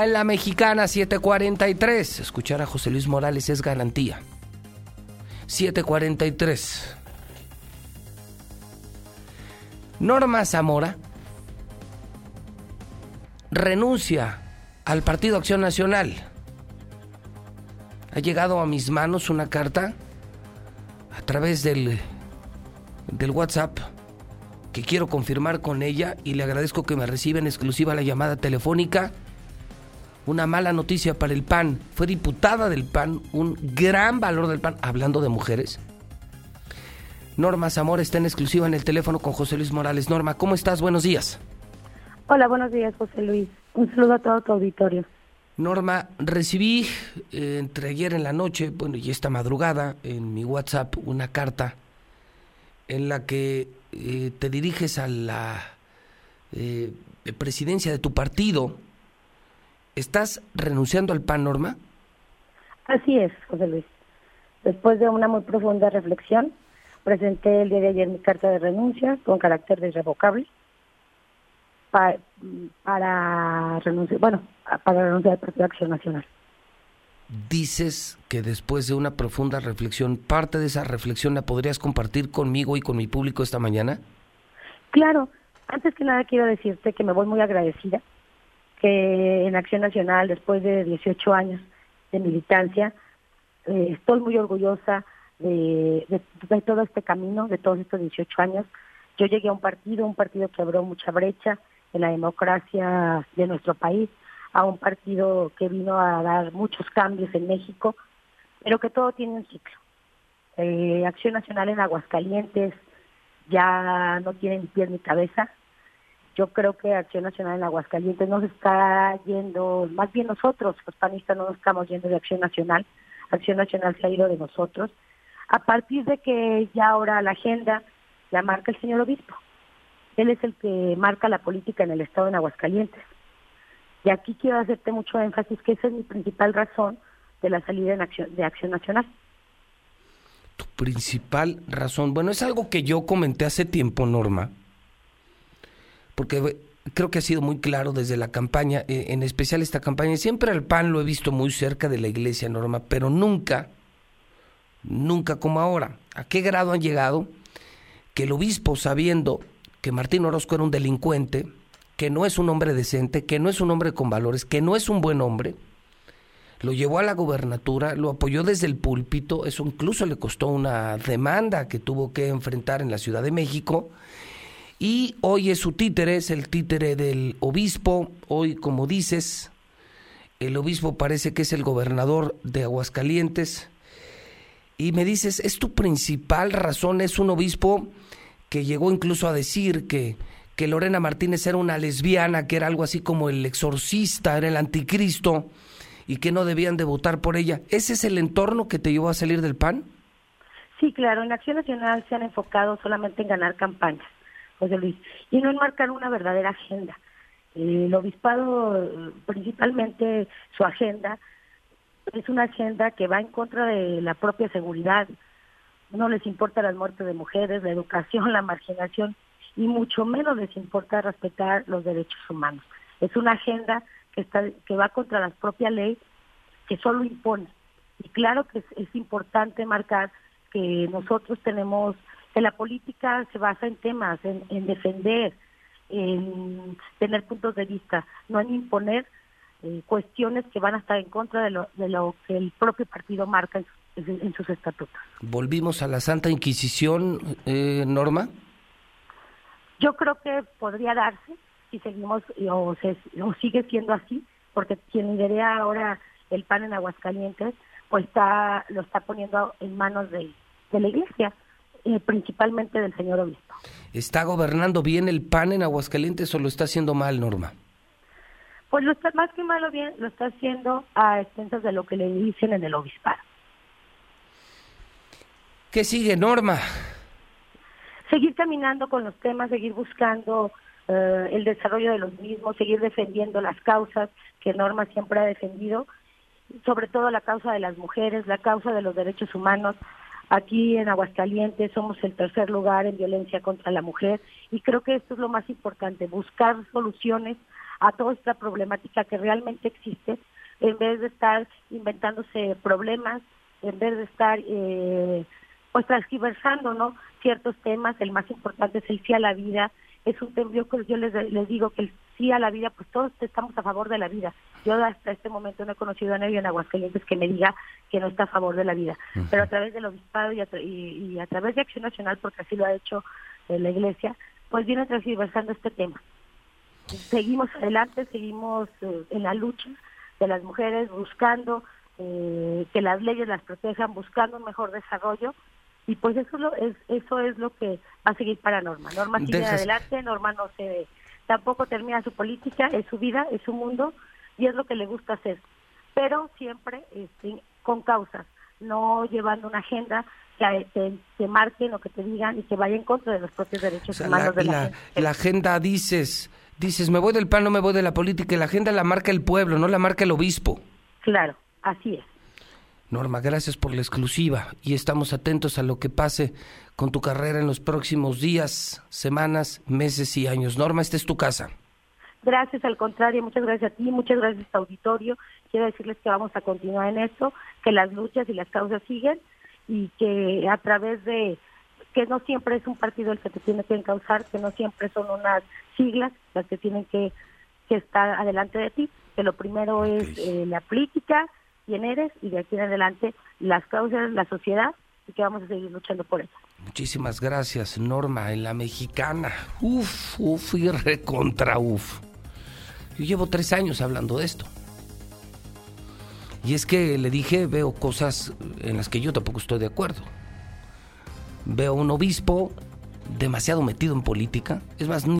En la mexicana 743, escuchar a José Luis Morales es garantía. 743. Norma Zamora renuncia al Partido Acción Nacional. Ha llegado a mis manos una carta a través del, del WhatsApp que quiero confirmar con ella y le agradezco que me reciba en exclusiva la llamada telefónica una mala noticia para el PAN. Fue diputada del PAN, un gran valor del PAN, hablando de mujeres. Norma Zamora está en exclusiva en el teléfono con José Luis Morales. Norma, ¿cómo estás? Buenos días. Hola, buenos días, José Luis. Un saludo a todo tu auditorio. Norma, recibí eh, entre ayer en la noche, bueno, y esta madrugada, en mi WhatsApp, una carta en la que eh, te diriges a la eh, presidencia de tu partido, ¿Estás renunciando al PAN, Norma? Así es, José Luis. Después de una muy profunda reflexión, presenté el día de ayer mi carta de renuncia con carácter de irrevocable para, renunciar, bueno, para renunciar al Partido Acción Nacional. Dices que después de una profunda reflexión, parte de esa reflexión la podrías compartir conmigo y con mi público esta mañana? Claro, antes que nada quiero decirte que me voy muy agradecida que en Acción Nacional, después de 18 años de militancia, eh, estoy muy orgullosa de, todo este camino, de todos estos 18 años. Yo llegué a un partido, un partido que abrió mucha brecha en la democracia de nuestro país, a un partido que vino a dar muchos cambios en México, pero que todo tiene un ciclo. Eh, Acción Nacional en Aguascalientes ya no tiene ni pie ni cabeza, yo creo que Acción Nacional en Aguascalientes nos está yendo, más bien nosotros, los panistas, no nos estamos yendo de Acción Nacional, Acción Nacional se ha ido de nosotros, a partir de que ya ahora la agenda la marca el señor obispo. Él es el que marca la política en el Estado en Aguascalientes. Y aquí quiero hacerte mucho énfasis que esa es mi principal razón de la salida en acción, de Acción Nacional. Tu principal razón, bueno, es algo que yo comenté hace tiempo, Norma, porque creo que ha sido muy claro desde la campaña, eh, en especial esta campaña. Siempre al PAN lo he visto muy cerca de la iglesia, Norma, pero nunca, nunca como ahora. ¿A qué grado han llegado que el obispo, sabiendo que Martín Orozco era un delincuente, que no es un hombre decente, que no es un hombre con valores, que no es un buen hombre, lo llevó a la gubernatura, lo apoyó desde el púlpito, eso incluso le costó una demanda que tuvo que enfrentar en la Ciudad de México, y hoy es su títere, es el títere del obispo. Hoy, como dices, el obispo parece que es el gobernador de Aguascalientes. Y me dices, ¿es tu principal razón? Es un obispo que llegó incluso a decir que, que Lorena Martínez era una lesbiana, que era algo así como el exorcista, era el anticristo, y que no debían de votar por ella. ¿Ese es el entorno que te llevó a salir del PAN? Sí, claro, en Acción Nacional se han enfocado solamente en ganar campañas José Luis, y no enmarcar una verdadera agenda. El obispado, principalmente su agenda, es una agenda que va en contra de la propia seguridad. No les importa las muertes de mujeres, la educación, la marginación, y mucho menos les importa respetar los derechos humanos. Es una agenda que, está, que va contra la propia ley que solo impone. Y claro que es importante marcar que nosotros tenemos la política se basa en temas, en, defender, en tener puntos de vista, no en imponer eh, cuestiones que van a estar en contra de lo, de lo que el propio partido marca en, sus estatutos. ¿Volvimos a la Santa Inquisición, eh, Norma? Yo creo que podría darse si seguimos o, se, o sigue siendo así, porque quien lidera ahora el PAN en Aguascalientes, pues está lo está poniendo en manos de, de la Iglesia principalmente del señor obispo. ¿Está gobernando bien el PAN en Aguascalientes o lo está haciendo mal, Norma? Pues lo está más que malo bien, lo está haciendo a expensas de lo que le dicen en el obispado. ¿Qué sigue, Norma? Seguir caminando con los temas, seguir buscando eh, el desarrollo de los mismos, seguir defendiendo las causas que Norma siempre ha defendido, sobre todo la causa de las mujeres, la causa de los derechos humanos, Aquí en Aguascalientes somos el tercer lugar en violencia contra la mujer y creo que esto es lo más importante, buscar soluciones a toda esta problemática que realmente existe, en vez de estar inventándose problemas, en vez de estar eh, pues transgiversando ¿no? ciertos temas, el más importante es el sí a la vida, es un tema, yo, yo les, les digo que el sí a la vida, pues todos estamos a favor de la vida. Yo hasta este momento no he conocido a nadie en Aguascalientes que me diga que no está a favor de la vida, pero a través del obispado y a, y, a través de Acción Nacional, porque así lo ha hecho eh, la Iglesia, pues viene transversando este tema. Seguimos adelante, seguimos eh, en la lucha de las mujeres buscando eh, que las leyes las protejan, buscando un mejor desarrollo y pues eso es lo, es, eso es lo que va a seguir para Norma. Norma sigue adelante, Norma no se tampoco termina su política, es su vida, es su mundo y es lo que le gusta hacer, pero siempre este, con causas, no llevando una agenda que te, marquen o que te digan y que vaya en contra de los propios derechos humanos la, de la, gente. La agenda dices, dices, me voy del PAN, no me voy de la política, y la agenda la marca el pueblo, no la marca el obispo. Claro, así es. Norma, gracias por la exclusiva y estamos atentos a lo que pase con tu carrera en los próximos días, semanas, meses y años. Norma, esta es tu casa. Gracias, al contrario, muchas gracias a ti, muchas gracias a auditorio. Quiero decirles que vamos a continuar en esto, que las luchas y las causas siguen y que a través de que no siempre es un partido el que te tiene que encauzar, que no siempre son unas siglas las que tienen que, estar adelante de ti, que lo primero es eh, la política, quién eres y de aquí en adelante las causas, la sociedad y que vamos a seguir luchando por eso. Muchísimas gracias, Norma, en la mexicana. Uf, uf y recontra uf. Yo llevo tres años hablando de esto. Y es que le dije, veo cosas en las que yo tampoco estoy de acuerdo. Veo un obispo demasiado metido en política. Es más,